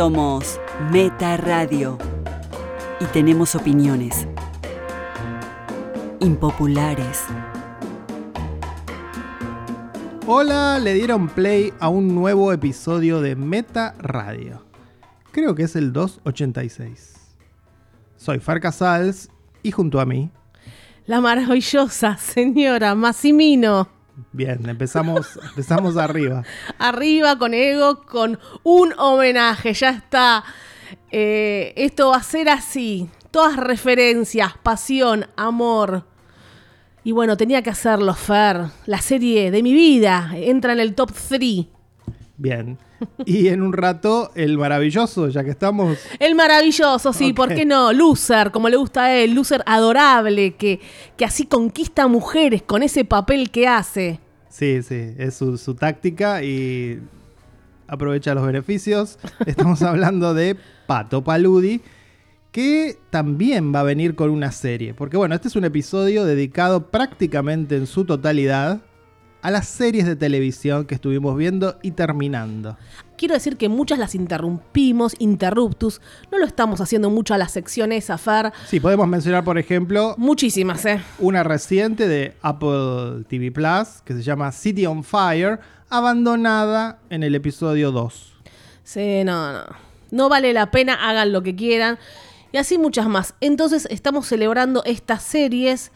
Somos Meta Radio y tenemos opiniones impopulares. Hola, le dieron play a un nuevo episodio de Meta Radio. Creo que es el 286. Soy Far Casals y junto a mí. La maravillosa señora Massimino. Bien, empezamos, empezamos arriba. Arriba con ego, con un homenaje, ya está. Eh, esto va a ser así. Todas referencias, pasión, amor. Y bueno, tenía que hacerlo, Fer. La serie de mi vida entra en el top 3. Bien. Y en un rato, el maravilloso, ya que estamos. El maravilloso, sí, ¿por qué no? Loser, como le gusta a él, loser adorable, que, que así conquista mujeres con ese papel que hace. Sí, sí, es su, su táctica y aprovecha los beneficios. Estamos hablando de Pato Paludi, que también va a venir con una serie. Porque bueno, este es un episodio dedicado prácticamente en su totalidad a las series de televisión que estuvimos viendo y terminando. Quiero decir que muchas las interrumpimos, interruptus. No lo estamos haciendo mucho a las secciones Fer. Sí, podemos mencionar, por ejemplo, Muchísimas, ¿eh? una reciente de Apple TV Plus que se llama City on Fire, abandonada en el episodio 2. Sí, no, no. No vale la pena, hagan lo que quieran. Y así muchas más. Entonces estamos celebrando estas series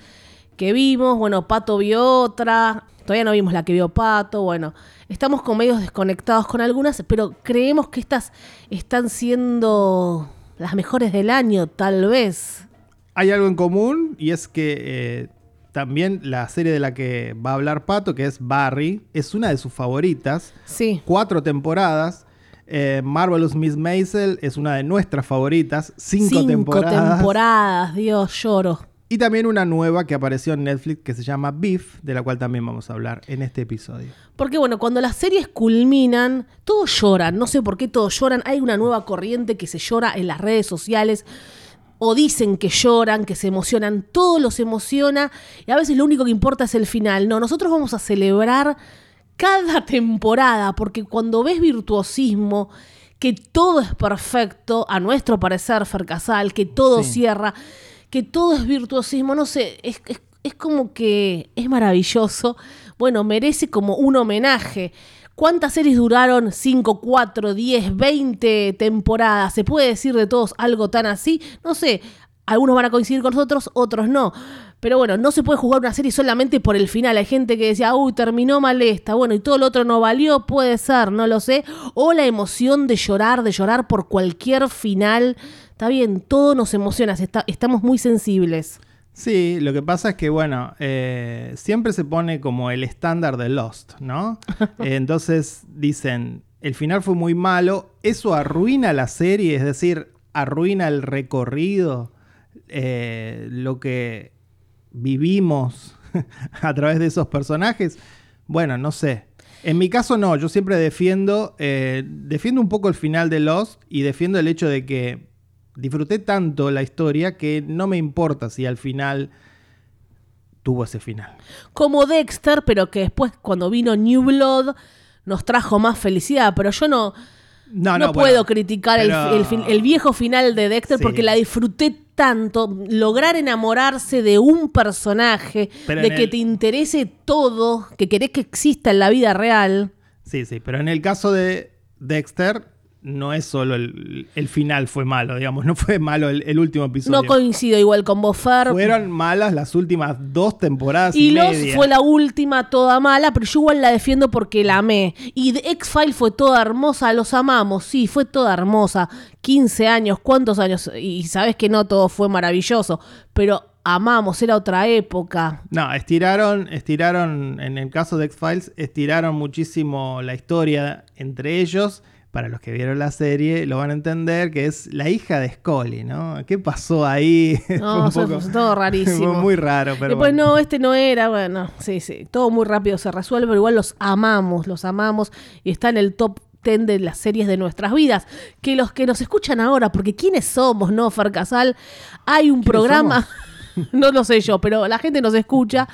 que vimos. Bueno, Pato vio otra. Todavía no vimos la que vio Pato. Bueno, estamos con medios desconectados con algunas, pero creemos que estas están siendo las mejores del año, tal vez. Hay algo en común y es que eh, también la serie de la que va a hablar Pato, que es Barry, es una de sus favoritas. Sí. Cuatro temporadas. Eh, Marvelous Miss Maisel es una de nuestras favoritas. Cinco, Cinco temporadas. temporadas, Dios, lloro. Y también una nueva que apareció en Netflix que se llama Beef, de la cual también vamos a hablar en este episodio. Porque bueno, cuando las series culminan, todos lloran. No sé por qué todos lloran. Hay una nueva corriente que se llora en las redes sociales. O dicen que lloran, que se emocionan. Todo los emociona. Y a veces lo único que importa es el final. No, nosotros vamos a celebrar cada temporada. Porque cuando ves virtuosismo, que todo es perfecto, a nuestro parecer, Fercasal, que todo Sí. cierra, que todo es virtuosismo, no sé, es, es- es como que es maravilloso. Bueno, merece como un homenaje. ¿Cuántas series duraron? 5, 4, 10, 20 temporadas. ¿Se puede decir de todos algo tan así? No sé. Algunos van a coincidir con nosotros, otros no. Pero bueno, no se puede jugar una serie solamente por el final. Hay gente que decía, uy, terminó mal esta. Bueno, y todo lo otro no valió, puede ser, no lo sé. O la emoción de llorar, de llorar por cualquier final. Está bien, todo nos emociona, está- estamos muy sensibles. Sí, lo que pasa es que, bueno, eh, siempre se pone como el estándar de Lost, ¿no? Entonces dicen, el final fue muy malo, eso arruina la serie, es decir, arruina el recorrido, eh, lo que vivimos a través de esos personajes. Bueno, no sé. En mi caso no, yo siempre defiendo, eh, defiendo un poco el final de Lost y defiendo el hecho de que disfruté tanto la historia que no me importa si al final tuvo ese final. Como Dexter, pero que después cuando vino New Blood nos trajo más felicidad. Pero yo no, No, no, no, puedo bueno, criticar el, pero- el viejo final de Dexter Sí. porque la disfruté tanto. Lograr enamorarse de un personaje, Pero de que el- te interese todo, que querés que exista en la vida real. Sí, sí, pero en el caso de Dexter no es solo el, el final fue malo, digamos, no fue malo el, el último episodio. No coincido igual con Bofer. Fueron malas las últimas dos temporadas y, Y Los media. fue la última toda mala, pero yo igual la defiendo porque la amé. Y The X-File fue toda hermosa, los amamos, sí, fue toda hermosa. 15 años, ¿cuántos años? Y sabes que no todo fue maravilloso, pero amamos, era otra época. No, estiraron, estiraron, en el caso de X-Files, estiraron muchísimo la historia entre ellos. Para los que vieron la serie, lo van a entender que es la hija de Scully, ¿no? ¿Qué pasó ahí? Fue No, un eso poco- fue todo rarísimo. Fue muy raro, pero Después, bueno. no, este no era, bueno, sí, sí, todo muy rápido se resuelve, pero igual los amamos, los amamos y está en el top 10 de las series de nuestras vidas. Que los que nos escuchan ahora, porque ¿quiénes somos, no, Fer Casal? Hay un programa, no lo sé yo, pero la gente nos escucha.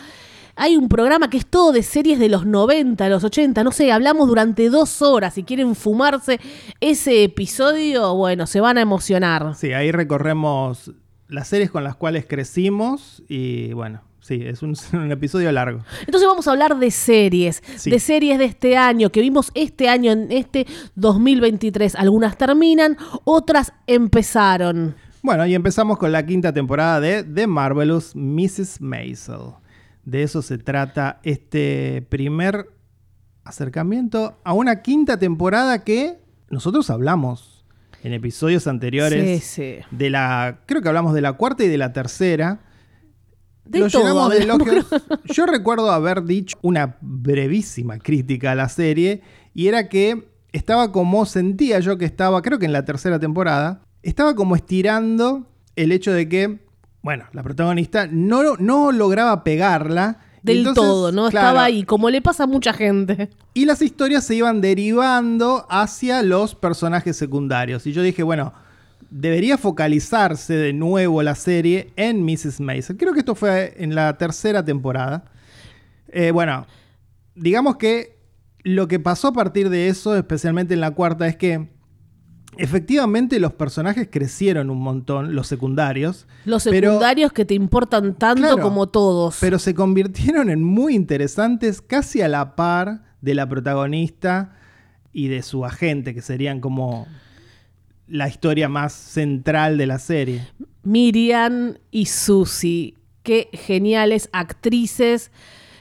Hay un programa que es todo de series de los 90, los 80, no sé, hablamos durante dos horas. Si quieren fumarse ese episodio, bueno, se van a emocionar. Sí, ahí recorremos las series con las cuales crecimos y bueno, sí, es un, un episodio largo. Entonces vamos a hablar de series, Sí. de series de este año, que vimos este año, en este 2023. Algunas terminan, otras empezaron. Bueno, y empezamos con la quinta temporada de The Marvelous Mrs. Maisel. De eso se trata este primer acercamiento a una quinta temporada que nosotros hablamos en episodios anteriores Sí, sí. de la, creo que hablamos de la cuarta y de la tercera. De Lo todo llenamos de hablamos, elogios. Yo recuerdo haber dicho una brevísima crítica a la serie y era que estaba como sentía yo que estaba, creo que en la tercera temporada, estaba como estirando el hecho de que, bueno, la protagonista no, no lograba pegarla. Del Entonces, todo, ¿no? claro, Estaba ahí, como le pasa a mucha gente. y las historias se iban derivando hacia los personajes secundarios. Y yo dije, bueno, debería focalizarse de nuevo la serie en Mrs. Maisel. Creo que esto fue en la tercera temporada. Eh, bueno, digamos que lo que pasó a partir de eso, especialmente en la cuarta, es que efectivamente los personajes crecieron un montón, los secundarios. Los pero- secundarios que te importan tanto Claro, como todos. Pero se convirtieron en muy interesantes, casi a la par de la protagonista y de su agente, que serían como la historia más central de la serie. Miriam y Susie. Qué geniales actrices.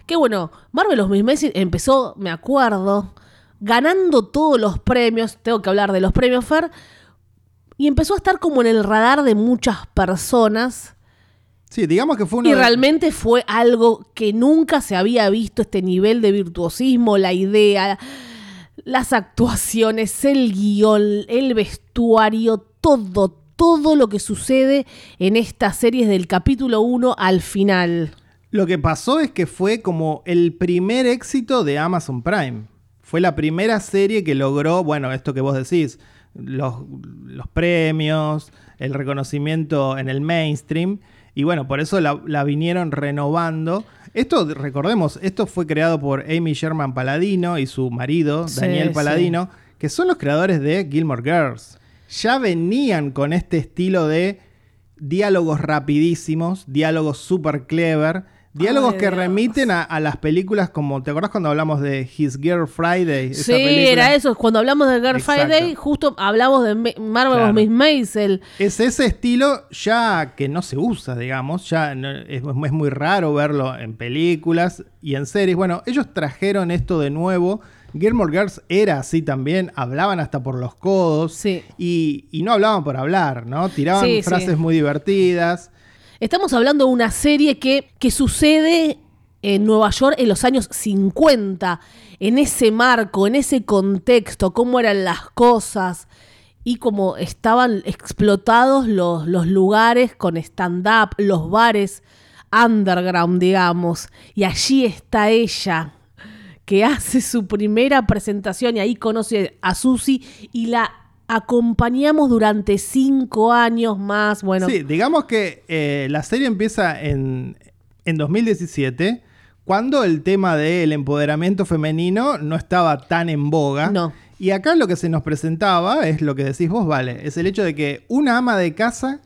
Que bueno, Marvelous Miss Maisel empezó, me acuerdo, ganando todos los premios. Tengo que hablar de los premios Fer. Y empezó a estar como en el radar de muchas personas. Sí, digamos que fue uno Y de- realmente fue algo que nunca se había visto, este nivel de virtuosismo, la idea, las actuaciones, el guion, el vestuario, todo, todo lo que sucede en esta serie del capítulo 1 al final. Lo que pasó es que fue como el primer éxito de Amazon Prime. Fue la primera serie que logró, bueno, esto que vos decís, los, los premios, el reconocimiento en el mainstream. Y bueno, por eso la, la vinieron renovando. Esto, recordemos, esto fue creado por Amy Sherman Paladino y su marido, Sí, Daniel sí. Paladino, que son los creadores de Gilmore Girls. Ya venían con este estilo de diálogos rapidísimos, diálogos super clever, diálogos Ay, que Dios. remiten a, a las películas como, ¿te acordás cuando hablamos de His Girl Friday? Esa sí, película? era eso. Cuando hablamos de Girl Exacto. Friday, justo hablamos de Marvelous Claro. Miss Maisel. Es ese estilo ya que no se usa, digamos, ya no- es, es muy raro verlo en películas y en series. Bueno, ellos trajeron esto de nuevo. Gilmore Girls era así también, hablaban hasta por los codos Sí. y, y no hablaban por hablar, ¿no? Tiraban Sí, sí. frases muy divertidas. Estamos hablando de una serie que, que sucede en Nueva York en los años 50, en ese marco, en ese contexto, cómo eran las cosas y cómo estaban explotados los, los lugares con stand-up, los bares underground, digamos. Y allí está ella, que hace su primera presentación y ahí conoce a Susi y la acompañamos durante cinco años más. Bueno, Sí, digamos que eh, la serie empieza en, en 2017, cuando el tema del empoderamiento femenino no estaba tan en boga. No. Y acá lo que se nos presentaba es lo que decís vos, vale, es el hecho de que una ama de casa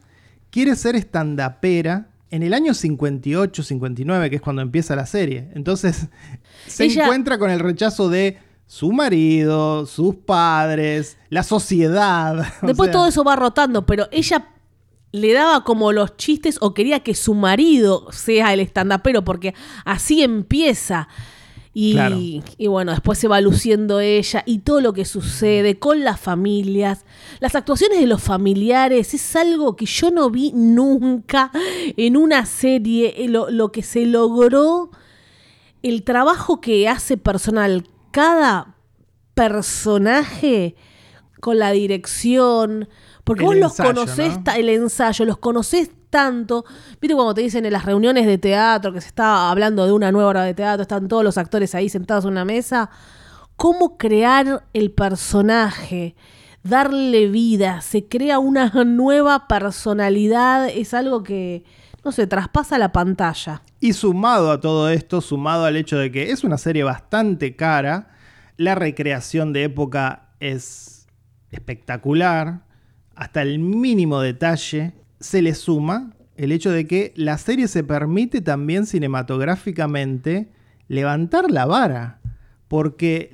quiere ser estandapera en el año 58, 59, que es cuando empieza la serie. Entonces se Ella- encuentra con el rechazo de su marido, sus padres, la sociedad. o Después sea, todo eso va rotando, pero ella le daba como los chistes o quería que su marido sea el estandapero, porque así empieza. Y, Claro. y bueno, después se va luciendo ella y todo lo que sucede con las familias. Las actuaciones de los familiares es algo que yo no vi nunca en una serie. Lo, lo que se logró, el trabajo que hace personal cada personaje con la dirección. Porque El vos los conocés, ¿no? el ensayo, los conocés tanto. Viste cuando te dicen en las reuniones de teatro que se está hablando de una nueva obra de teatro, están todos los actores ahí sentados en una mesa. ¿Cómo crear el personaje? Darle vida, se crea una nueva personalidad, es algo que, no sé, traspasa la pantalla. Y sumado a todo esto, sumado al hecho de que es una serie bastante cara, la recreación de época es espectacular, hasta el mínimo detalle, se le suma el hecho de que la serie se permite también cinematográficamente levantar la vara, porque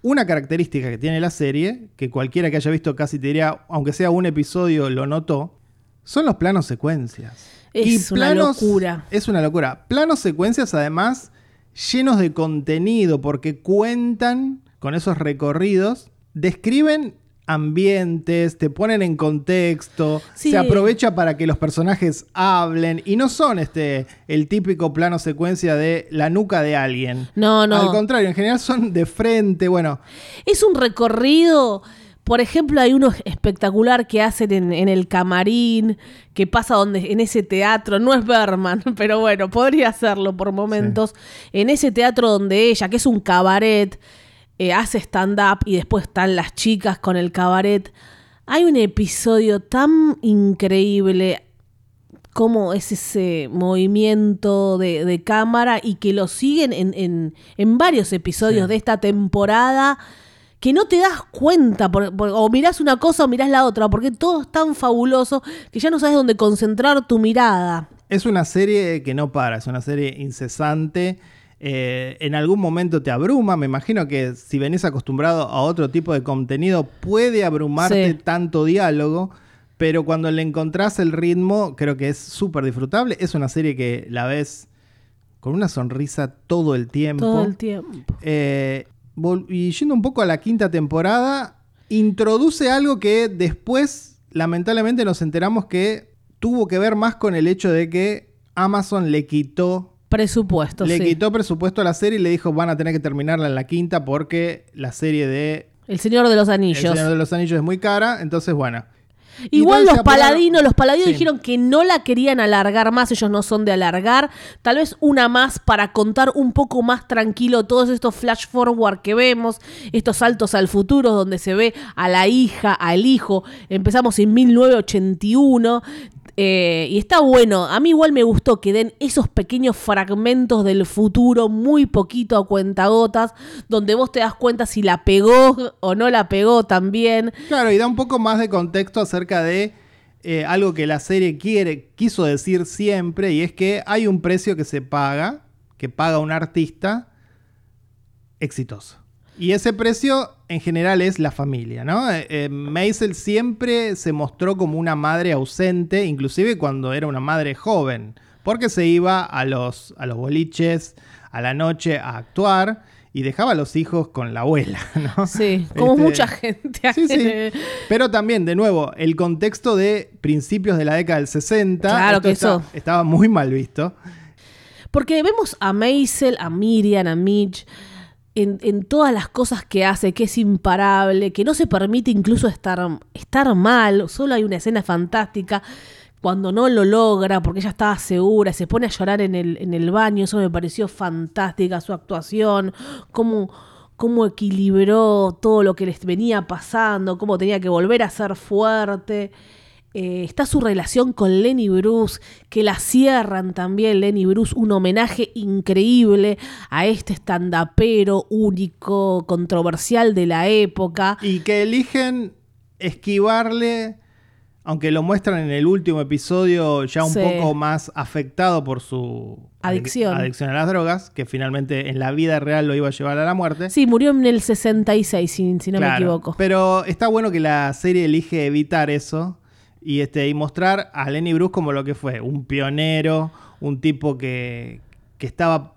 una característica que tiene la serie, que cualquiera que haya visto casi te diría, aunque sea un episodio, lo notó, son los planos secuencias. Es Y una locura. Es una locura. Planos secuencias además llenos de contenido porque cuentan con esos recorridos, describen ambientes, te ponen en contexto, Sí. se aprovecha para que los personajes hablen y no son este el típico plano secuencia de la nuca de alguien. No, no. Al contrario, en general son de frente, bueno, Es un recorrido. Por ejemplo, hay uno espectacular que hacen en, en el camarín, que pasa donde, en ese teatro, no es Berman, pero bueno, podría hacerlo por momentos. En ese teatro donde ella, que es un cabaret, eh, hace stand-up y después están las chicas con el cabaret. Hay un episodio tan increíble cómo es ese movimiento de, de cámara y que lo siguen en, en- en varios episodios Sí. de esta temporada que no te das cuenta, por- por- o mirás una cosa o mirás la otra, porque todo es tan fabuloso que ya no sabes dónde concentrar tu mirada. Es una serie que no para, es una serie incesante. Eh, en algún momento te abruma, me imagino que si venís acostumbrado a otro tipo de contenido puede abrumarte Sí. tanto diálogo, pero cuando le encontrás el ritmo creo que es súper disfrutable. Es una serie que la ves con una sonrisa todo el tiempo. Todo el tiempo. Eh, y yendo un poco a la quinta temporada, introduce algo que después, lamentablemente, nos enteramos que tuvo que ver más con el hecho de que Amazon le quitó, Presupuesto, le sí. quitó presupuesto a la serie y le dijo van a tener que terminarla en la quinta porque la serie de El Señor de los El Anillos. Señor de los Anillos es muy cara, entonces bueno. Igual los paladinos, los paladinos Sí. dijeron que no la querían alargar más, ellos no son de alargar, tal vez una más para contar un poco más tranquilo todos estos flash forward que vemos, estos saltos al futuro donde se ve a la hija, al hijo, empezamos en 1981. Eh, y está bueno, a mí igual me gustó que den esos pequeños fragmentos del futuro, muy poquito a cuentagotas, donde vos te das cuenta si la pegó o no la pegó también. Claro, y da un poco más de contexto acerca de eh, algo que la serie quiere, quiso decir siempre, y es que hay un precio que se paga, que paga un artista exitoso. Y ese precio en general es la familia, ¿no? Eh, eh, Maisel siempre se mostró como una madre ausente, inclusive cuando era una madre joven, porque se iba a los, a los boliches a la noche a actuar y dejaba a los hijos con la abuela, ¿no? Sí, como Este, mucha gente. Sí, sí. Pero también, de nuevo, el contexto de principios de la década del 60 Claro que está- eso- estaba muy mal visto. Porque vemos a Maisel, a Miriam, a Mitch, en, en todas las cosas que hace, que es imparable, que no se permite incluso estar, estar mal. Solo hay una escena fantástica cuando no lo logra, porque ella estaba segura, se pone a llorar en el, en el baño. Eso me pareció fantástica, su actuación, cómo, cómo equilibró todo lo que les venía pasando, cómo tenía que volver a ser fuerte. Eh, está su relación con Lenny Bruce, que la cierran también, Lenny Bruce, un homenaje increíble a este estandapero único, controversial de la época. Y que eligen esquivarle, aunque lo muestran en el último episodio ya un Sí. poco más afectado por su Adicción. adicción a las drogas, que finalmente en la vida real lo iba a llevar a la muerte. Sí, murió en el 66, si, si no me equivoco. Pero está bueno que la serie elige evitar eso y, este, y mostrar a Lenny Bruce como lo que fue, un pionero, un tipo que, que estaba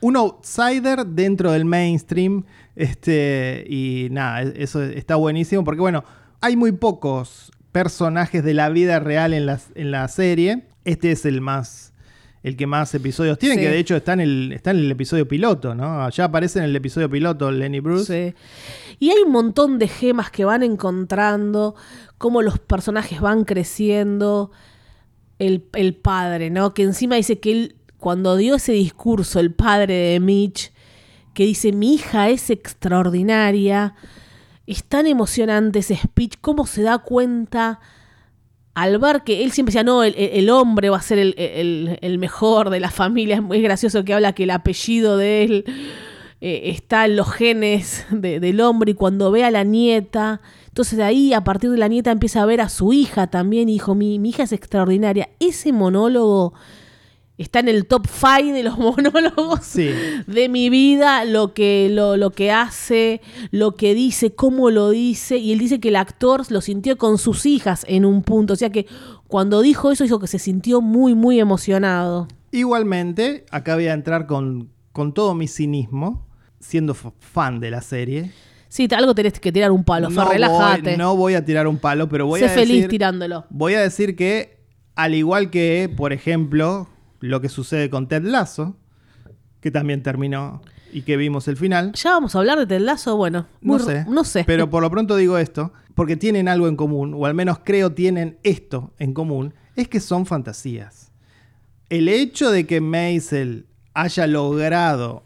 un outsider dentro del mainstream. Este, y nada, e- eso está buenísimo porque bueno, hay muy pocos personajes de la vida real en la, en la serie. Este es el más... El que más episodios tiene, Sí. que de hecho está en, el, está en el episodio piloto, ¿no? Ya aparece en el episodio piloto Lenny Bruce. Sí. Y hay un montón de gemas que van encontrando, cómo los personajes van creciendo. El, el padre, ¿no? Que encima dice que él, cuando dio ese discurso, el padre de Mitch, que dice, mi hija es extraordinaria, es tan emocionante ese speech, cómo se da cuenta al ver que él siempre decía, no, el, el hombre va a ser el, el- mejor de la familia, es muy gracioso que habla que el apellido de él eh, está en los genes de- del hombre y cuando ve a la nieta, entonces de ahí a partir de la nieta empieza a ver a su hija también y dijo, mi, mi hija es extraordinaria. Ese monólogo está en el top 5 de los monólogos Sí. de mi vida, lo que, lo, lo que hace, lo que dice, cómo lo dice. Y él dice que el actor lo sintió con sus hijas en un punto. O sea que cuando dijo eso, dijo que se sintió muy, muy emocionado. Igualmente, acá voy a entrar con, con todo mi cinismo, siendo fan de la serie. Sí, algo tenés que tirar un palo, voy- relájate. no voy a tirar un palo, pero voy sé a feliz decir, tirándolo. voy a decir que, al igual que, por ejemplo, lo que sucede con Ted Lasso, que también terminó y que vimos el final, ¿Ya vamos a hablar de Ted Lasso? Bueno, no sé, no sé. pero por lo pronto digo esto, porque tienen algo en común, o al menos creo tienen esto en común, es que son fantasías. El hecho de que Maisel haya logrado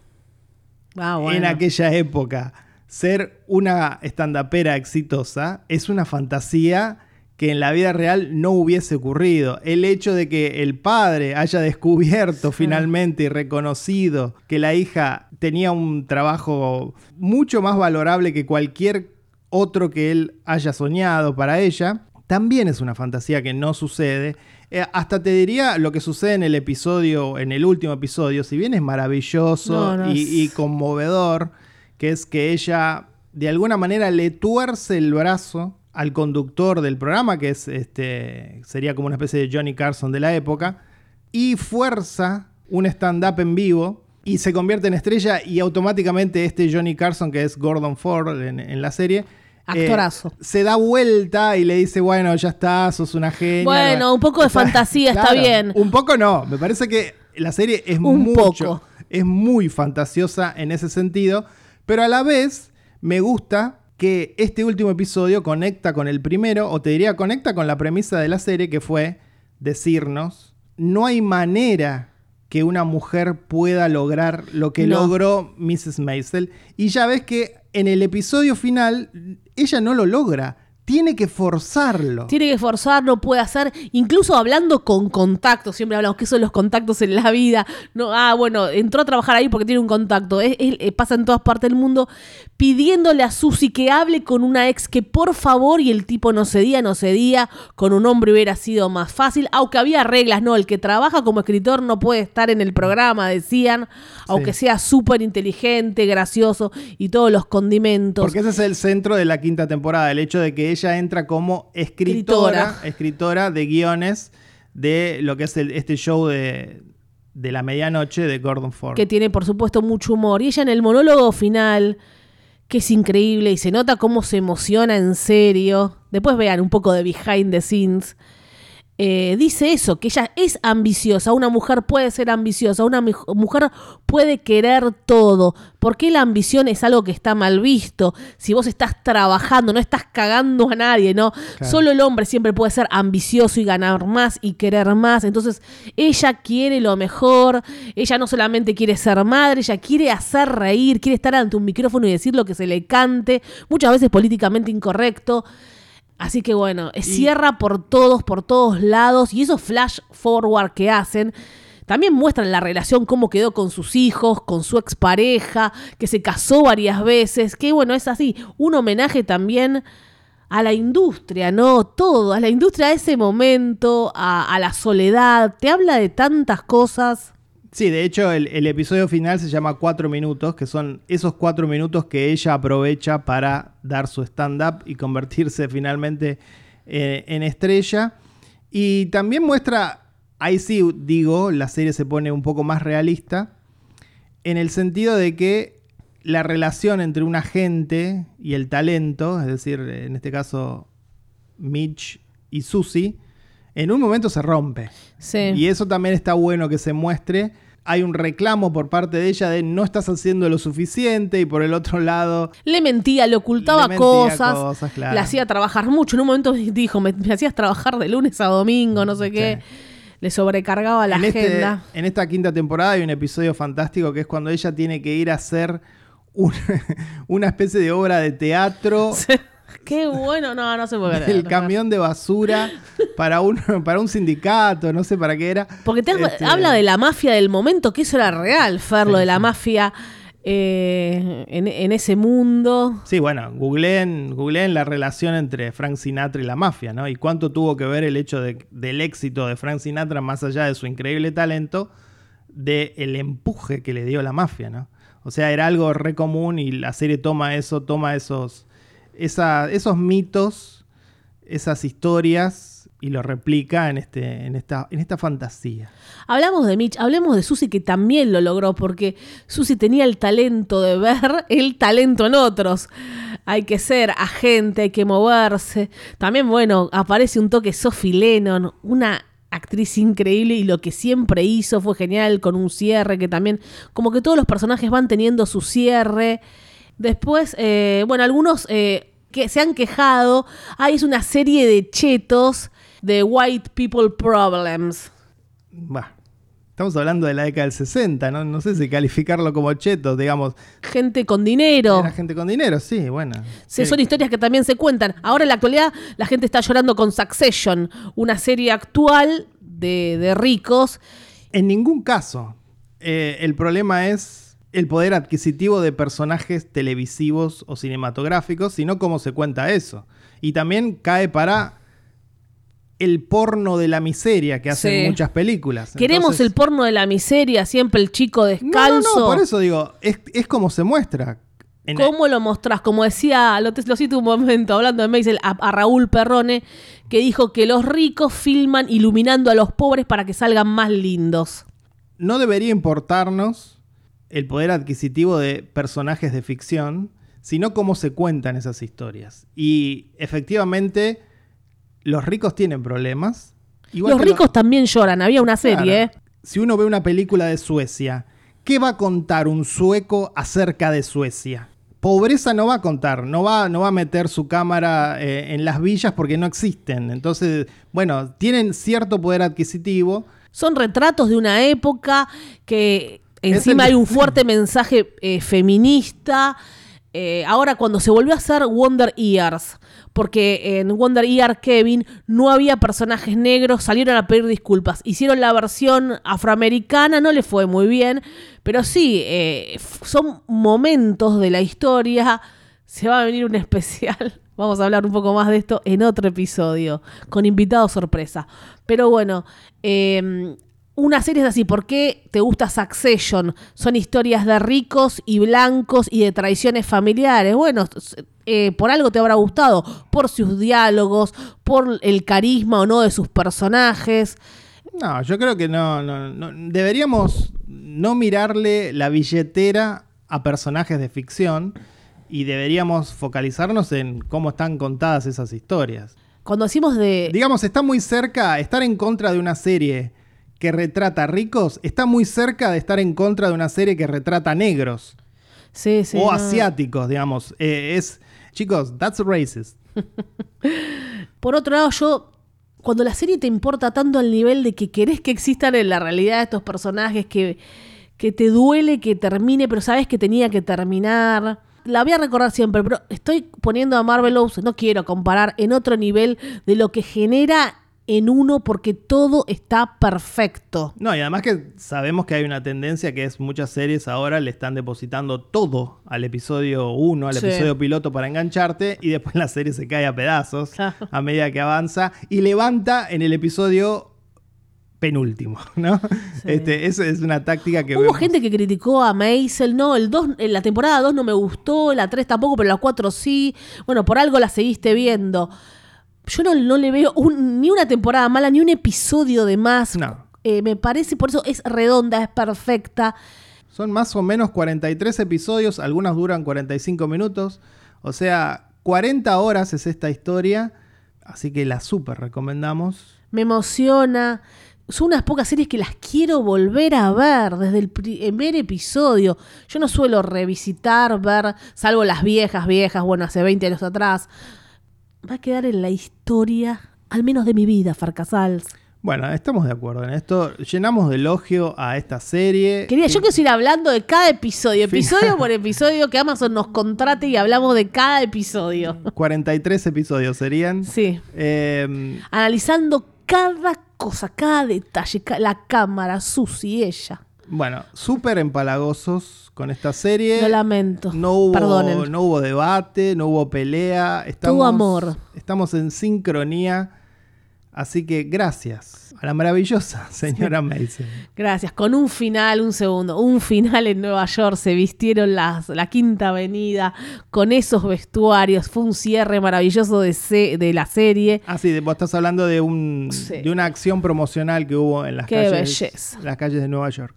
Ah, bueno. en aquella época ser una estandapera exitosa es una fantasía que en la vida real no hubiese ocurrido. El hecho de que el padre haya descubierto finalmente y reconocido que la hija tenía un trabajo mucho más valorable que cualquier otro que él haya soñado para ella, también es una fantasía que no sucede. Eh, hasta te diría lo que sucede en el episodio, en el último episodio, si bien es maravilloso No, no, y, es- y conmovedor, que es que ella de alguna manera le tuerce el brazo al conductor del programa, que es este sería como una especie de Johnny Carson de la época, y fuerza un stand-up en vivo y se convierte en estrella y automáticamente este Johnny Carson, que es Gordon Ford en, en la serie, eh, Actorazo. se da vuelta y le dice, bueno, ya está, sos una genia. Bueno, un poco de fantasía, está bien. Un poco no, me parece que la serie es Un mucho, poco. es muy fantasiosa en ese sentido, pero a la vez me gusta que este último episodio conecta con el primero, o te diría conecta con la premisa de la serie que fue decirnos, no hay manera que una mujer pueda lograr lo que No. logró Mrs. Maisel. Y ya ves que en el episodio final ella no lo logra, tiene que forzarlo. Tiene que forzar, no puede hacer, incluso hablando con contactos, siempre hablamos que son los contactos en la vida. No, ah, bueno, entró a trabajar ahí porque tiene un contacto. Es- es- eh, pasa en todas partes del mundo pidiéndole a Susi que hable con una ex que por favor, y el tipo no cedía, no cedía, con un hombre hubiera sido más fácil, aunque había reglas, no, el que trabaja como escritor no puede estar en el programa, decían, aunque sea súper inteligente, gracioso y todos los condimentos. Porque ese es el centro de la quinta temporada, el hecho de que ella entra como escritora, Escritora. escritora, de guiones de lo que es el- este show de, de la medianoche de Gordon Ford. que tiene por supuesto mucho humor. Y ella en el monólogo final, que es increíble y se nota cómo se emociona en serio. Después vean un poco de behind the scenes. Eh, dice eso, que ella es ambiciosa, una mujer puede ser ambiciosa, una mujer puede querer todo. ¿Por qué la ambición es algo que está mal visto? Si vos estás trabajando, no estás cagando a nadie, ¿no? Claro. Solo el hombre siempre puede ser ambicioso y ganar más y querer más. Entonces, ella quiere lo mejor, ella no solamente quiere ser madre, ella quiere hacer reír, quiere estar ante un micrófono y decir lo que se le cante, muchas veces políticamente incorrecto. Así que bueno, cierra por todos, por todos lados. Y esos flash forward que hacen también muestran la relación, cómo quedó con sus hijos, con su expareja, que se casó varias veces. Que bueno, es así. Un homenaje también a la industria, ¿no? Todo, a la industria de ese momento, a, a la soledad. Te habla de tantas cosas. Sí, de hecho el, episodio final se llama Cuatro Minutos, que son esos cuatro minutos que ella aprovecha para dar su stand-up y convertirse finalmente eh, en estrella. Y también muestra, ahí sí digo, la serie se pone un poco más realista, en el sentido de que la relación entre un agente y el talento, es decir, en este caso Mitch y Susie, en un momento se rompe. Sí. Y eso también está bueno que se muestre. Hay un reclamo por parte de ella de no estás haciendo lo suficiente y por el otro lado... Le mentía, le ocultaba Le mentía cosas, cosas, claro. le hacía trabajar mucho. En un momento dijo, me, me hacías trabajar de lunes a domingo, no sé qué. Le sobrecargaba la en, este- agenda. en esta quinta temporada hay un episodio fantástico que es cuando ella tiene que ir a hacer un- una especie de obra de teatro Sí. Qué bueno, no, no se puede creer. el camión de basura para un, para un sindicato, no sé para qué era. Porque te Este, habla de la mafia del momento, que eso era real, Fer, lo de la sí. mafia eh, en, en ese mundo. Sí, bueno, googleen, googleen la relación entre Frank Sinatra y la mafia, ¿no? Y cuánto tuvo que ver el hecho de- del éxito de Frank Sinatra, más allá de su increíble talento, de el empuje que le dio la mafia, ¿no? O sea, era algo re común y la serie toma eso, toma esos, esos mitos, esas historias y lo replica en, este, en, esta, en esta fantasía. Hablamos de Mitch, hablemos de Susi que también lo logró, porque Susi tenía el talento de ver el talento en otros. Hay que ser agente, hay que moverse. También, bueno, aparece un toque Sophie Lennon, una actriz increíble y lo que siempre hizo fue genial con un cierre que también, como que todos los personajes van teniendo su cierre. Después, eh, bueno, algunos eh, que se han quejado, hay es una serie de chetos de White People Problems. Bah, estamos hablando de la década del 60, ¿no? No sé si calificarlo como cheto, digamos. gente con dinero. Era gente con dinero, sí, bueno. Sí, Sí. son historias que también se cuentan. Ahora en la actualidad la gente está llorando con Succession, una serie actual de, de ricos. En ningún caso. eh, el problema es el poder adquisitivo de personajes televisivos o cinematográficos, sino cómo se cuenta eso. Y también cae para el porno de la miseria que hacen Sí. muchas películas. Queremos Entonces- el porno de la miseria, siempre el chico descalzo. no, no, por eso digo, es, es como se muestra. En- ¿Cómo lo mostrás? Como decía, lo, te- lo cito un momento, hablando de Maisel, a, a Raúl Perrone, que dijo que los ricos filman iluminando a los pobres para que salgan más lindos. no debería importarnos el poder adquisitivo de personajes de ficción, sino cómo se cuentan esas historias. Y efectivamente, los ricos tienen problemas. Igual los ricos también lloran. Había una serie, Claro. ¿eh? Si uno ve una película de Suecia, ¿qué va a contar un sueco acerca de Suecia? Pobreza no va a contar, no va, no va a meter su cámara eh, en las villas porque no existen. Entonces, bueno, tienen cierto poder adquisitivo. Son retratos de una época que encima el- hay un fuerte mensaje eh, feminista. Eh, ahora cuando se volvió a hacer Wonder Years, porque en Wonder Year Kevin no había personajes negros, salieron a pedir disculpas. Hicieron la versión afroamericana, no le fue muy bien, pero sí, eh, son momentos de la historia. Se va a venir un especial. Vamos a hablar un poco más de esto en otro episodio, con invitado sorpresa. Pero bueno, eh, una serie es así. ¿Por qué te gusta Succession? Son historias de ricos y blancos y de traiciones familiares. Bueno, eh, por algo te habrá gustado. Por sus diálogos, por el carisma o no de sus personajes. No, yo creo que no, no, no- deberíamos no mirarle la billetera a personajes de ficción y deberíamos focalizarnos en cómo están contadas esas historias. Cuando decimos de... Digamos, está muy cerca, estar en contra de una serie que retrata ricos, está muy cerca de estar en contra de una serie que retrata negros Sí, sí, o no. asiáticos, digamos. Eh, es, chicos, that's racist. Por otro lado, yo, cuando la serie te importa tanto al nivel de que querés que existan en la realidad estos personajes, que, que te duele que termine, pero sabes que tenía que terminar. La voy a recordar siempre, pero estoy poniendo a Marvelous, no quiero comparar, en otro nivel de lo que genera en uno porque todo está perfecto. No, y además que sabemos que hay una tendencia que es muchas series ahora le están depositando todo al episodio 1, al Sí. episodio piloto para engancharte y después la serie se cae a pedazos Claro. a medida que avanza y levanta en el episodio penúltimo, ¿no? Este, eso es una táctica que Hubo vemos. gente que criticó a Maisel, no, el 2, en la temporada 2 no me gustó, la 3 tampoco, pero la 4 sí. Bueno, por algo la seguiste viendo. Yo no, no le veo un- ni una temporada mala, ni un episodio de más. No. Eh, me parece, por eso es redonda, es perfecta. Son más o menos 43 episodios, algunas duran 45 minutos, o sea, 40 horas es esta historia, así que la súper recomendamos. Me emociona. Son unas pocas series que las quiero volver a ver desde el primer episodio. Yo no suelo revisitar, ver, salvo las viejas, viejas, bueno, hace 20 años atrás. Va a quedar en la historia, al menos de mi vida, Farcasals. Bueno, estamos de acuerdo en esto. Llenamos de elogio a esta serie. Quería, yo Que- quiero ir hablando de cada episodio, episodio por episodio, que Amazon nos contrate y hablamos de cada episodio. 43 episodios serían. Sí. Eh, Analizando cada cosa, cada detalle, la cámara, Susi, ella. Bueno, súper empalagosos con esta serie. Lo lamento. No hubo, Perdonen. no hubo debate, no hubo pelea. Estamos, amor. Estamos en sincronía. Así que gracias a la maravillosa señora Mason. Gracias. Con un final, un segundo, un final en Nueva York, se vistieron las, la Quinta Avenida con esos vestuarios. Fue un cierre maravilloso de, se- de la serie. Ah, sí, vos estás hablando de, un, Sí. de una acción promocional que hubo en las, Qué calles, belleza. las calles de Nueva York.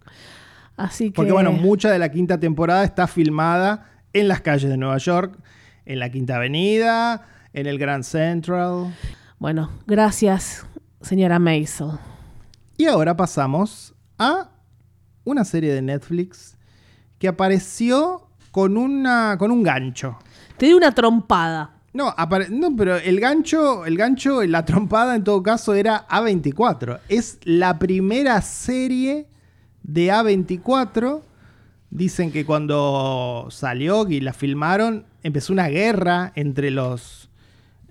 Así que. Porque bueno, mucha de la quinta temporada está filmada en las calles de Nueva York, en la Quinta Avenida, en el Grand Central. Bueno, gracias, señora Maisel. Y ahora pasamos a una serie de Netflix que apareció con, una, con un gancho. Te di una trompada. No, no, pero el gancho, el gancho, la trompada en todo caso era A24. Es la primera serie de A24. Dicen que cuando salió y la filmaron, empezó una guerra entre los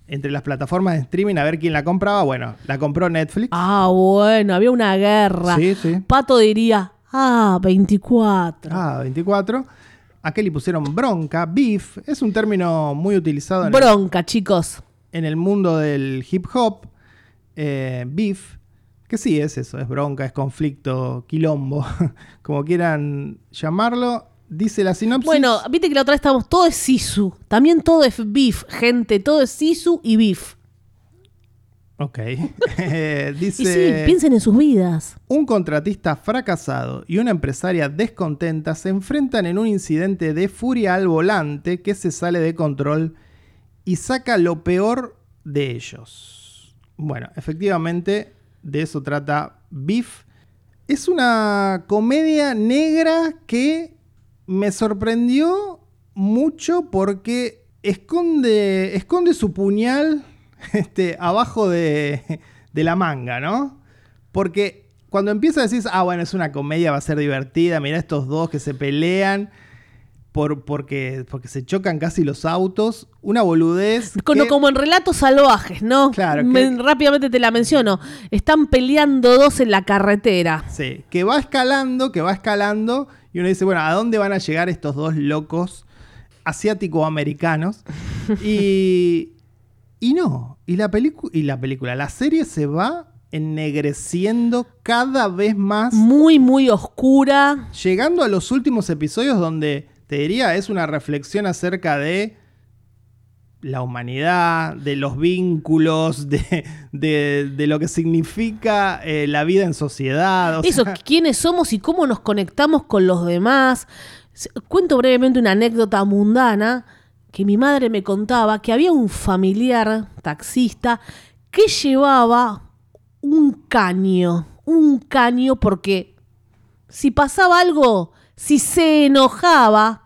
entre las plataformas de streaming a ver quién la compraba. Bueno, la compró Netflix. Ah, bueno, había una guerra. Sí, sí. Pato diría, ah, 24. Ah, 24. ¿A le pusieron bronca? Beef. Es un término muy utilizado en el, Bronca, chicos. en el mundo del hip hop. Eh, beef. Que sí, es eso. Es bronca, es conflicto, quilombo. Como quieran llamarlo. Dice la sinopsis. Bueno, viste que la otra vez estábamos, todo es sisu. También todo es beef, gente. Todo es sisu y beef. Ok. Eh, Y sí, dice... piensen en sus vidas. Un contratista fracasado y una empresaria descontenta se enfrentan en un incidente de furia al volante que se sale de control y saca lo peor de ellos. Bueno, efectivamente, de eso trata Beef. Es una comedia negra que me sorprendió mucho porque esconde, esconde su puñal este, abajo de, de la manga, ¿no? Porque cuando empieza a decir, ah, bueno, es una comedia, va a ser divertida, mira estos dos que se pelean por, porque, porque se chocan casi los autos, una boludez. Como, que- como en relatos salvajes, ¿no? Claro, que- Me- rápidamente te la menciono. Están peleando dos en la carretera. Sí, que va escalando, que va escalando, y uno dice, bueno, ¿a dónde van a llegar estos dos locos asiático-americanos? Y, y no, y la, y la película, la serie se va ennegreciendo cada vez más, Muy, muy oscura. llegando a los últimos episodios donde, te diría, es una reflexión acerca de la humanidad, de los vínculos, de, de- de lo que significa eh, la vida en sociedad. o Eso, sea- quiénes somos y cómo nos conectamos con los demás. Cuento brevemente una anécdota mundana que mi madre me contaba que había un familiar taxista que llevaba un caño, un caño porque si pasaba algo, si se enojaba,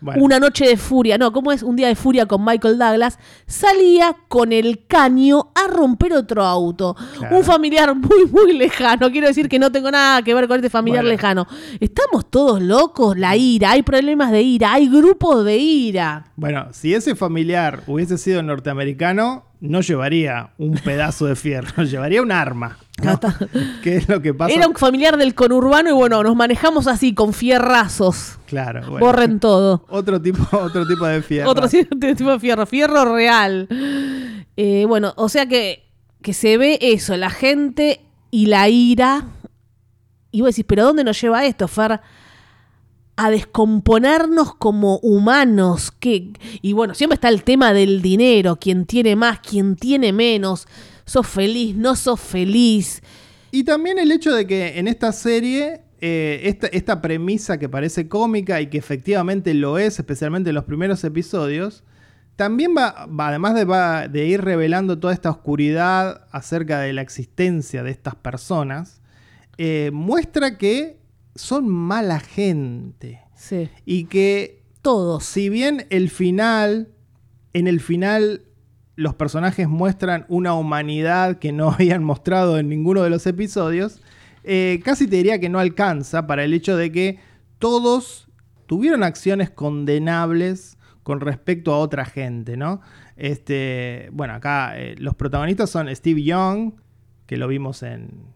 Bueno. una noche de furia, no, ¿cómo es? Un día de furia con Michael Douglas, salía con el caño a romper otro auto. Claro. Un familiar muy, muy lejano. Quiero decir que no tengo nada que ver con este familiar Bueno. lejano. Estamos todos locos, la ira, hay problemas de ira, hay grupos de ira. Bueno, si ese familiar hubiese sido norteamericano, no llevaría un pedazo de fierro, llevaría un arma. ¿Qué es lo que pasa? Era un familiar del conurbano y bueno, nos manejamos así, con fierrazos. Claro, bueno. Borren todo. Otro tipo, otro tipo de fierro. Otro tipo de fierro, fierro real. Eh, bueno, o sea que, que se ve eso, la gente y la ira. Y vos decís, ¿pero dónde nos lleva esto, Fer? A descomponernos como humanos. Que, y bueno, siempre está el tema del dinero. Quién tiene más, quién tiene menos. Sos feliz, no sos feliz. Y también el hecho de que en esta serie, eh, esta, esta premisa que parece cómica y que efectivamente lo es, especialmente en los primeros episodios, también va, va- además de, va- de ir revelando toda esta oscuridad acerca de la existencia de estas personas, eh, muestra que son mala gente. Sí. Y que Todos. si bien el final, en el final los personajes muestran una humanidad que no habían mostrado en ninguno de los episodios, eh, casi te diría que no alcanza para el hecho de que todos tuvieron acciones condenables con respecto a otra gente, ¿no? Este, bueno, acá eh, los protagonistas son Steve Young, que lo vimos en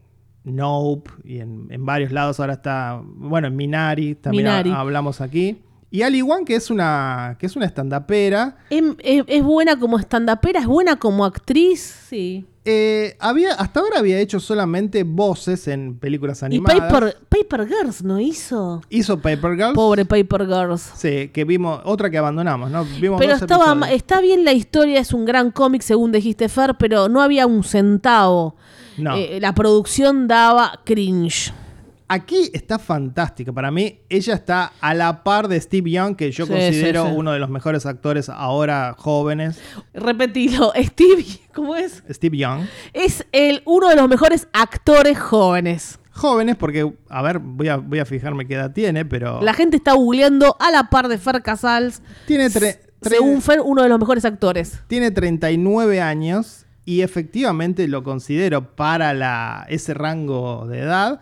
Nope y en, en varios lados, ahora está, bueno, en Minari, también Minari. ha- hablamos aquí. Y Ali Wong, que es una, que es una estandapera, Es, es- es buena como stand-upera, es buena como actriz, sí. eh, había, hasta ahora había hecho solamente voces en películas Y animadas. Paper, Paper Girls no hizo. Hizo Paper Girls. Pobre Paper Girls. Sí, que vimos, otra que abandonamos, ¿no? Vimos Pero estaba, episodios. está bien la historia, es un gran cómic, según dijiste Fer, pero no había un centavo. No. Eh, la producción daba cringe. Aquí está fantástica. Para mí, ella está a la par de Steve Young, que yo Sí, considero sí, sí. uno de los mejores actores ahora jóvenes. Repetilo, Steve, ¿cómo es? Steve Young. Es el, uno de los mejores actores jóvenes. Jóvenes, porque, a ver, voy a, voy a fijarme qué edad tiene, pero. La gente está googleando a la par de Fer Casals. Tiene, tre- tre- Según Fer, uno de los mejores actores. tiene 39 años y efectivamente lo considero para la, ese rango de edad.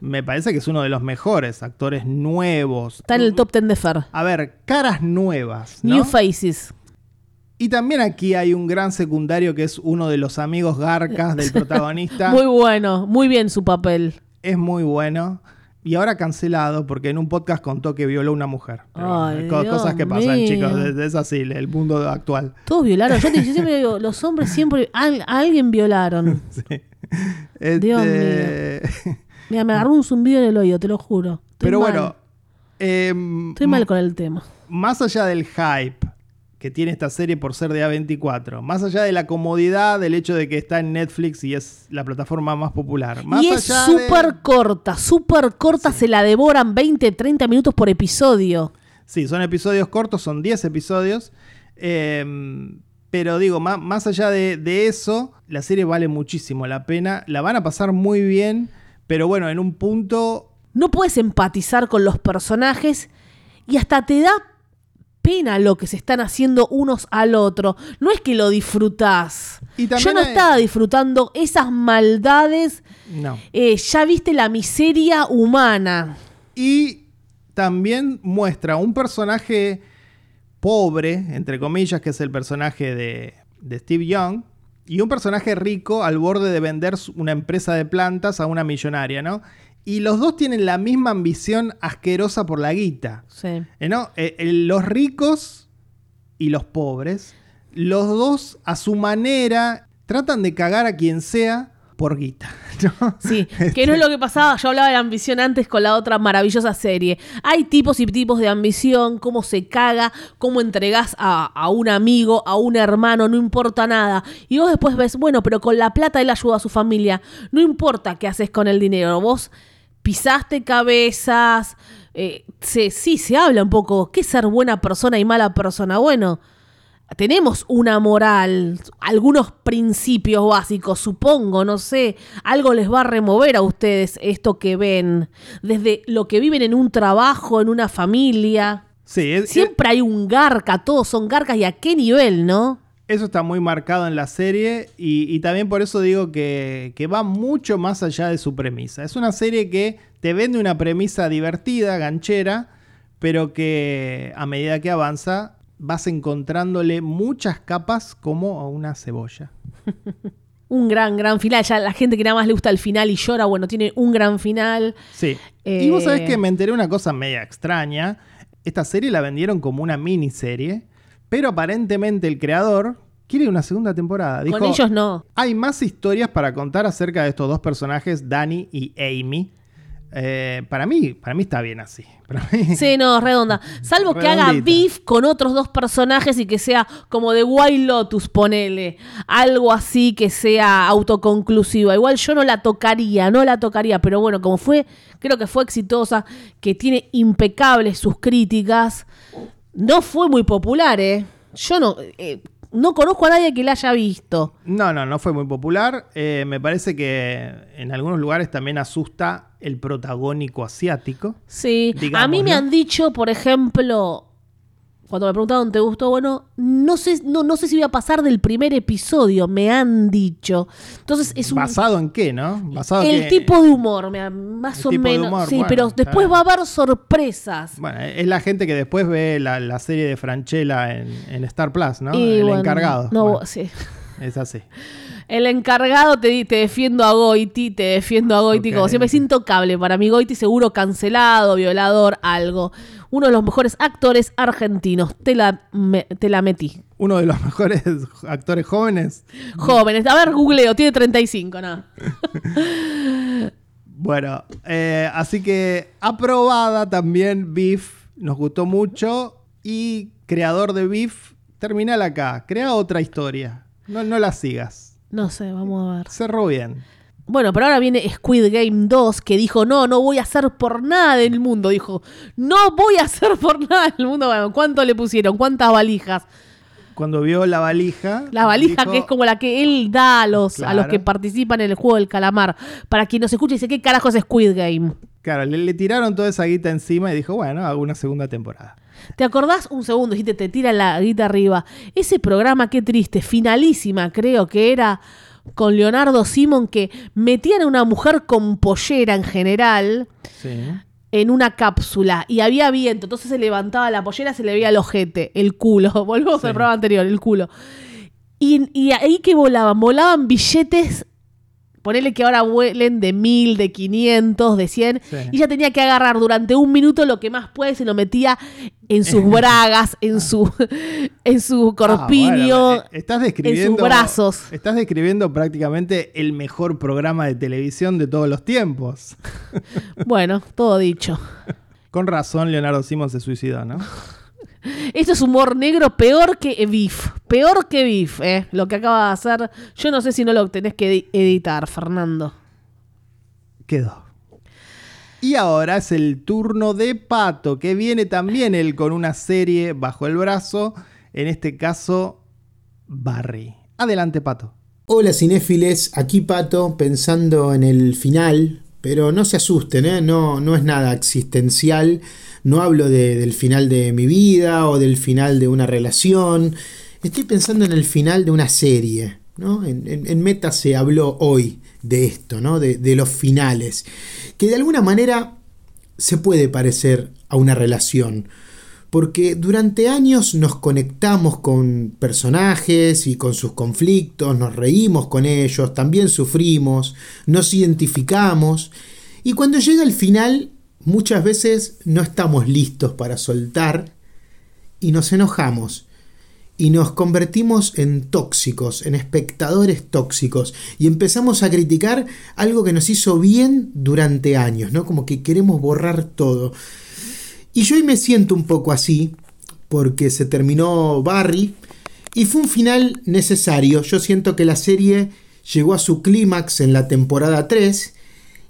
Me parece que es uno de los mejores actores nuevos. Está en el top 10 de Fer. A ver, caras nuevas. ¿no? New Faces. Y también aquí hay un gran secundario que es uno de los amigos garcas del protagonista. Muy bueno, muy bien su papel. Es muy bueno. Y ahora cancelado porque en un podcast contó que violó a una mujer. Ay, bueno, cosas que pasan, mío. chicos. Es, así el mundo actual. Todos violaron. Yo, te- yo siempre digo, los hombres siempre a alguien violaron. Este, Dios Mira, me agarró un zumbido en el oído, te lo juro. Estoy Pero mal. bueno, em, Estoy mal con el tema. más allá del hype que tiene esta serie por ser de A24, más allá de la comodidad del hecho de que está en Netflix y es la plataforma más popular, más y es allá de- súper corta, súper corta, se la devoran 20, 30 minutos por episodio. Sí, son episodios cortos, son 10 episodios. em, pero digo, má- más, allá de, de eso, la serie vale muchísimo la pena. La van a pasar muy bien, pero bueno, en un punto No puedes empatizar con los personajes y hasta te da pena lo que se están haciendo unos al otro. No es que lo disfrutás. Y Yo no hay- estaba disfrutando esas maldades. no. eh, ya viste la miseria humana. Y también muestra un personaje pobre, entre comillas, que es el personaje de, de Steve Young, y un personaje rico al borde de vender una empresa de plantas a una millonaria, ¿no? Y los dos tienen la misma ambición asquerosa por la guita. Sí. Eh, ¿no? Eh, eh, los ricos y los pobres, los dos a su manera tratan de cagar a quien sea por guita. ¿no? Sí, que no es lo que pasaba. Yo hablaba de ambición antes con la otra maravillosa serie. Hay tipos y tipos de ambición, cómo se caga, cómo entregás a, a un amigo, a un hermano, no importa nada. Y vos después ves, bueno, pero con la plata él ayuda a su familia. No importa qué haces con el dinero. Vos pisaste cabezas. eh, se, sí, se habla un poco. ¿Qué ser buena persona y mala persona? Bueno tenemos una moral, algunos principios básicos, supongo, no sé, algo les va a remover a ustedes esto que ven, desde lo que viven en un trabajo, en una familia. Sí, es- Siempre hay un garca, todos son garcas y a qué nivel, ¿no? Eso está muy marcado en la serie y, y también por eso digo que, que va mucho más allá de su premisa. Es una serie que te vende una premisa divertida, ganchera, pero que a medida que avanza vas encontrándole muchas capas como a una cebolla. Un gran, gran final. Ya la gente que nada más le gusta el final y llora, bueno, tiene un gran final. Sí. Eh, Y vos sabés que me enteré una cosa media extraña. Esta serie la vendieron como una miniserie, pero aparentemente el creador quiere una segunda temporada. Dijo, Con ellos no. Hay más historias para contar acerca de estos dos personajes, Danny y Amy. Eh, para mí, para mí está bien así. Para mí- Sí, no, redonda. Salvo que haga beef con otros dos personajes y que sea como de Wild Lotus, ponele. Algo así que sea autoconclusiva. Igual yo no la tocaría, no la tocaría. Pero bueno, como fue, creo que fue exitosa, que tiene impecables sus críticas. No fue muy popular, ¿eh? Yo no, eh, no conozco a nadie que la haya visto. No, no, no fue muy popular. Eh, me parece que en algunos lugares también asusta el protagónico asiático. Sí, Digamos, a mí me ¿no? han dicho, por ejemplo, cuando me preguntaron, ¿te gustó? Bueno, no sé, no, no sé si voy a pasar del primer episodio, me han dicho. Entonces es un... ¿Basado en qué, no? Basado el que- tipo de humor, más El o tipo de menos. humor, sí, bueno, pero después va a haber sorpresas. Bueno, es la gente que después ve la, la serie de Franchella en, en Star Plus, ¿no? Y el bueno, encargado. No, Bueno, sí. es así. El encargado te, te defiendo a Goiti, te defiendo a Goiti. Ok, Como siempre es intocable. Para mí, Goiti seguro cancelado, violador, algo. Uno de los mejores actores argentinos. Te la, me- te la metí. Uno de los mejores actores jóvenes. Jóvenes. A ver, googleo. Tiene 35, nada. Bueno, eh, así que aprobada también Beef. Nos gustó mucho. Y creador de Beef, terminala acá. Crea otra historia. No, no la sigas. No sé, vamos a ver. Cerró bien. Bueno, pero ahora viene Squid Game 2 que dijo, no, no voy a hacer por nada del mundo. Dijo, no voy a hacer por nada del mundo. Bueno, ¿cuánto le pusieron? ¿Cuántas valijas? Cuando vio la valija. La valija dijo, que es como la que él da a los, a los que participan en el juego del calamar. Para quien nos escuche, dice, ¿qué carajo es Squid Game? Claro, le, le tiraron toda esa guita encima y dijo, bueno, hago una segunda temporada. ¿Te acordás? Un segundo, dijiste, te tira la guita arriba. Ese programa, qué triste, finalísima, creo que era con Leonardo Simon, que metían a una mujer con pollera en general Sí. en una cápsula y había viento, entonces se levantaba la pollera, se le veía el ojete, el culo. Volvemos Sí. al programa anterior, el culo. Y, y ahí que volaban, volaban billetes, ponele que ahora vuelen de mil, de 500, de 100, Sí. y ella tenía que agarrar durante un minuto lo que más puede, se lo metía en sus bragas, en su, en su corpiño. Ah, bueno, eh, estás describiendo, brazos. Estás describiendo prácticamente el mejor programa de televisión de todos los tiempos. Bueno, todo dicho. Con razón, Leonardo Simon se suicidó, ¿no? Esto es humor negro peor que Beef. Peor que Beef, eh. Lo que acaba de hacer. Yo no sé si no lo tenés que edi- editar, Fernando. Quedó. Y ahora es el turno de Pato, que viene también él con una serie bajo el brazo. En este caso, Barry. Adelante, Pato. Hola cinéfiles, aquí Pato pensando en el final, pero no se asusten, ¿eh? no, no es nada existencial, no hablo de- del final de mi vida o del final de una relación, estoy pensando en el final de una serie. ¿no? En, en- Meta se habló hoy de esto, ¿no? de, de los finales, que de alguna manera se puede parecer a una relación porque durante años nos conectamos con personajes y con sus conflictos, nos reímos con ellos, también sufrimos, nos identificamos, y cuando llega el final muchas veces no estamos listos para soltar y nos enojamos y nos convertimos en tóxicos, en espectadores tóxicos y empezamos a criticar algo que nos hizo bien durante años, ¿no? Como que queremos borrar todo. Y yo hoy me siento un poco así, porque se terminó Barry y fue un final necesario. Yo siento que la serie llegó a su clímax en la temporada 3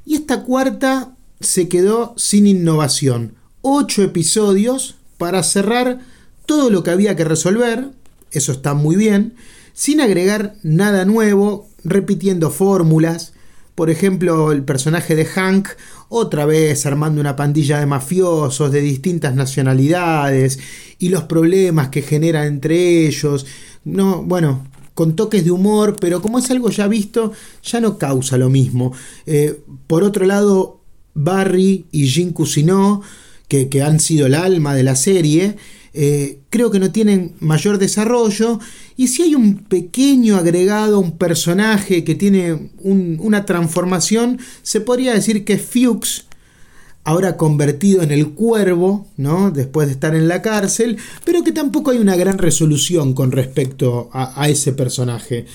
y esta cuarta se quedó sin innovación. Ocho episodios para cerrar todo lo que había que resolver, eso está muy bien, sin agregar nada nuevo, repitiendo fórmulas. Por ejemplo, el personaje de Hank, otra vez armando una pandilla de mafiosos de distintas nacionalidades y los problemas que genera entre ellos. No, bueno, con toques de humor, pero como es algo ya visto, ya no causa lo mismo. Eh, por otro lado, Barry y Jean Cousineau, que, que han sido el alma de la serie, eh, creo que no tienen mayor desarrollo. Y si hay un pequeño agregado, un personaje que tiene un- una transformación, se podría decir que Fuchs, ahora convertido en el cuervo, ¿no? Después de estar en la cárcel, pero que tampoco hay una gran resolución con respecto a ese personaje.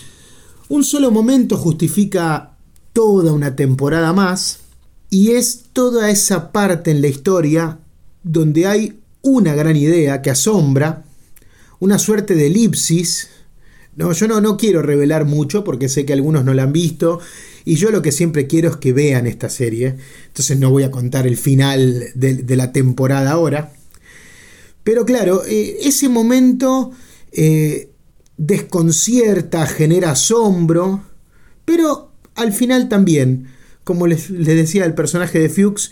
Un solo momento justifica toda una temporada más, y es toda esa parte en la historia donde hay una gran idea que asombra, una suerte de elipsis. No, yo no, no quiero revelar mucho porque sé que algunos no la han visto y yo lo que siempre quiero es que vean esta serie. Entonces no voy a contar el final de, de la temporada ahora. Pero claro, eh, ese momento eh, desconcierta, genera asombro, pero al final también, como les, les decía el personaje de Fuchs,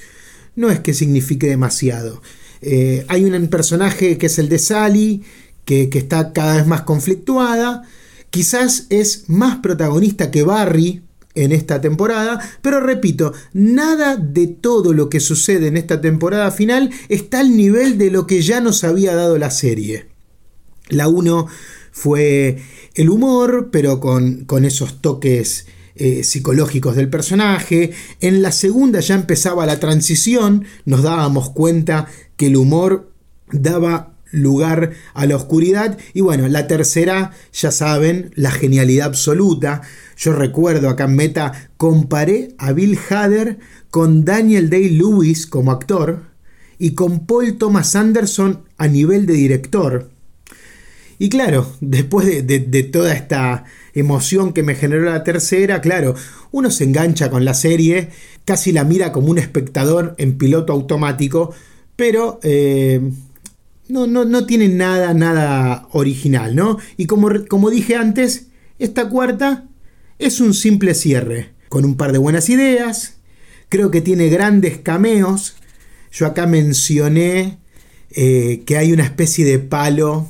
no es que signifique demasiado. Eh, hay un personaje que es el de Sally, que, está cada vez más conflictuada. Quizás es más protagonista que Barry en esta temporada, pero repito, nada de todo lo que sucede en esta temporada final está al nivel de lo que ya nos había dado la serie. La 1 fue el humor, pero con, con esos toques eh, psicológicos del personaje. En la segunda ya empezaba la transición, nos dábamos cuenta que el humor daba lugar a la oscuridad. Y bueno, la tercera, ya saben, la genialidad absoluta. Yo recuerdo acá en Meta, comparé a Bill Hader con Daniel Day-Lewis como actor y con Paul Thomas Anderson a nivel de director. Y claro, después de, toda esta emoción que me generó la tercera, claro, uno se engancha con la serie, casi la mira como un espectador en piloto automático, pero eh, no, no, no, tiene nada, nada original, ¿no? Y como, como dije antes, esta cuarta es un simple cierre, con un par de buenas ideas, creo que tiene grandes cameos, yo acá mencioné eh, que hay una especie de palo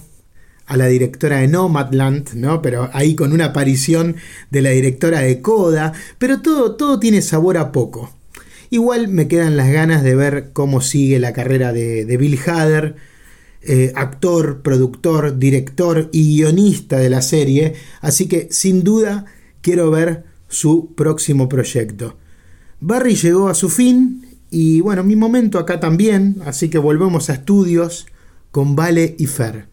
a la directora de Nomadland, ¿no? Pero ahí con una aparición de la directora de Coda, pero todo, todo tiene sabor a poco. Igual me quedan las ganas de ver cómo sigue la carrera de, Bill Hader, eh, actor, productor, director y guionista de la serie, así que sin duda quiero ver su próximo proyecto. Barry llegó a su fin y bueno, mi momento acá también, así que volvemos a estudios con Vale y Fer.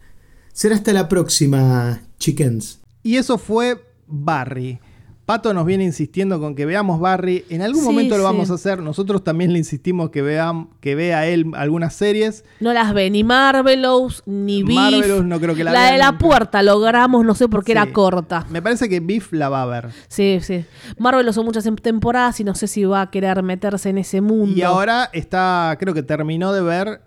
Será hasta la próxima, chickens. Y eso fue Barry. Pato nos viene insistiendo con que veamos Barry. En algún momento lo vamos a hacer. Nosotros también le insistimos que, vean, que vea él algunas series. No las ve ni Marvelous, ni Beef. Marvelous no creo que la La de la puerta logramos, no sé por qué era corta. Me parece que Beef la va a ver. Sí, sí. Marvelous son muchas temporadas y no sé si va a querer meterse en ese mundo. Y ahora está, creo que terminó de ver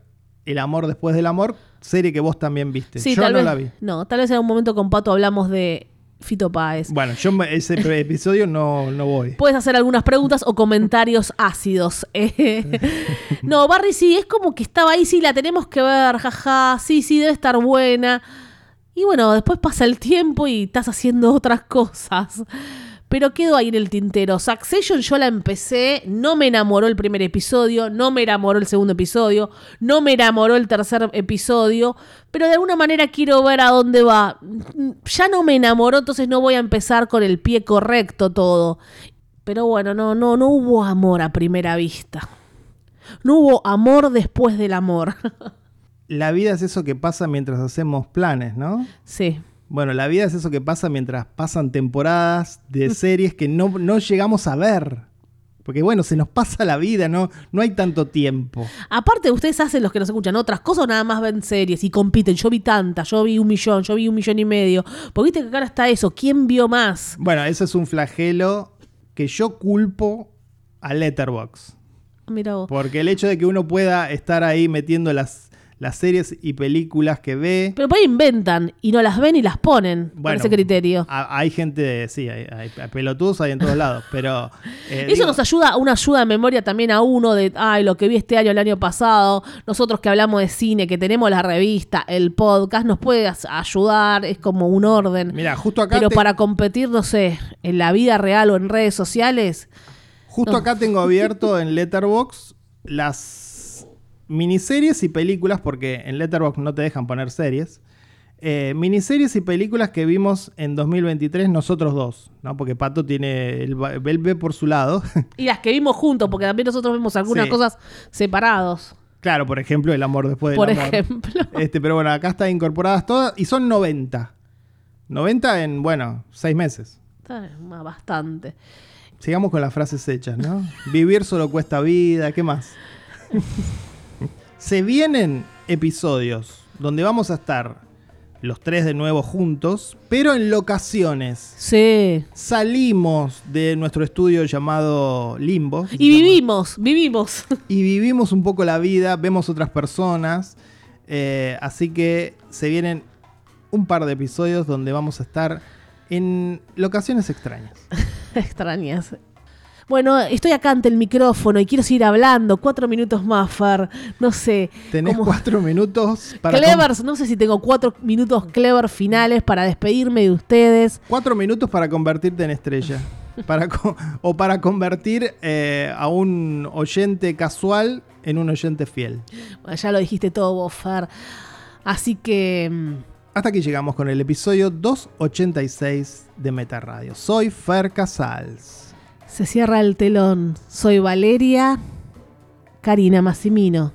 El amor después del amor serie que vos también viste. Sí, yo no la vi. No, tal vez en un momento con Pato hablamos de Fito Páez. Bueno, yo ese episodio no, no voy. Puedes hacer algunas preguntas o comentarios ácidos. no, Barry sí, es como que estaba ahí, sí, la tenemos que ver, jaja, sí, sí, debe estar buena. Y bueno, después pasa el tiempo y estás haciendo otras cosas pero quedó ahí en el tintero. Succession yo la empecé, no me enamoró el primer episodio, no me enamoró el segundo episodio, no me enamoró el tercer episodio, pero de alguna manera quiero ver a dónde va. Ya no me enamoró, entonces no voy a empezar con el pie correcto todo. Pero bueno, no, no, no hubo amor a primera vista. No hubo amor después del amor. La vida es eso que pasa mientras hacemos planes, ¿no? Sí. Bueno, la vida es eso que pasa mientras pasan temporadas de series que no, no llegamos a ver. Porque bueno, se nos pasa la vida, ¿no? No hay tanto tiempo. Aparte, ustedes hacen los que nos escuchan otras cosas, nada más ven series y compiten. Yo vi tantas, yo vi un millón, yo vi un millón y medio. Porque viste que acá está eso, ¿quién vio más? Bueno, eso es un flagelo que yo culpo a Letterbox. Mira vos. Porque el hecho de que uno pueda estar ahí metiendo las las series y películas que ve. Pero por ahí inventan y no las ven y las ponen con ese criterio. hay gente, sí, hay, pelotudos hay en todos lados, pero... Eh, Eso nos ayuda, una ayuda de memoria también a uno de, ay, lo que vi este año, el año pasado, nosotros que hablamos de cine, que tenemos la revista, el podcast, nos puede ayudar, es como un orden. Mira, justo acá... Pero para competir, no sé, en la vida real o en redes sociales... Justo acá tengo abierto en Letterbox las miniseries y películas, porque en Letterboxd no te dejan poner series. Eh, miniseries y películas que vimos en 2023 nosotros dos, ¿no? Porque Pato tiene el, el por su lado. Y las que vimos juntos, porque también nosotros vemos algunas cosas separados. Claro, por ejemplo, El amor después del por amor. ejemplo. Este, pero bueno, acá están incorporadas todas y son 90. 90 en, bueno, 6 meses. Bastante. Sigamos con las frases hechas, ¿no? Vivir solo cuesta vida, ¿qué más? Se vienen episodios donde vamos a estar los tres de nuevo juntos, pero en locaciones. Sí. Salimos de nuestro estudio llamado Limbo. Y vivimos, vivimos. Y vivimos un poco la vida, vemos otras personas. Eh, así que se vienen un par de episodios donde vamos a estar en locaciones extrañas. extrañas. Bueno, estoy acá ante el micrófono y quiero seguir hablando. Cuatro minutos más, Fer. No sé. Tenés como- cuatro minutos para... Clevers, no sé si tengo cuatro minutos clever finales para despedirme de ustedes. Cuatro minutos para convertirte en estrella. Para o para convertir eh, a un oyente casual en un oyente fiel. Bueno, ya lo dijiste todo vos, Fer. Así que... mm, Hasta aquí llegamos con el episodio 286 de Meta Radio. Soy Fer Casals. Se cierra el telón. Soy Valeria Karina Massimino.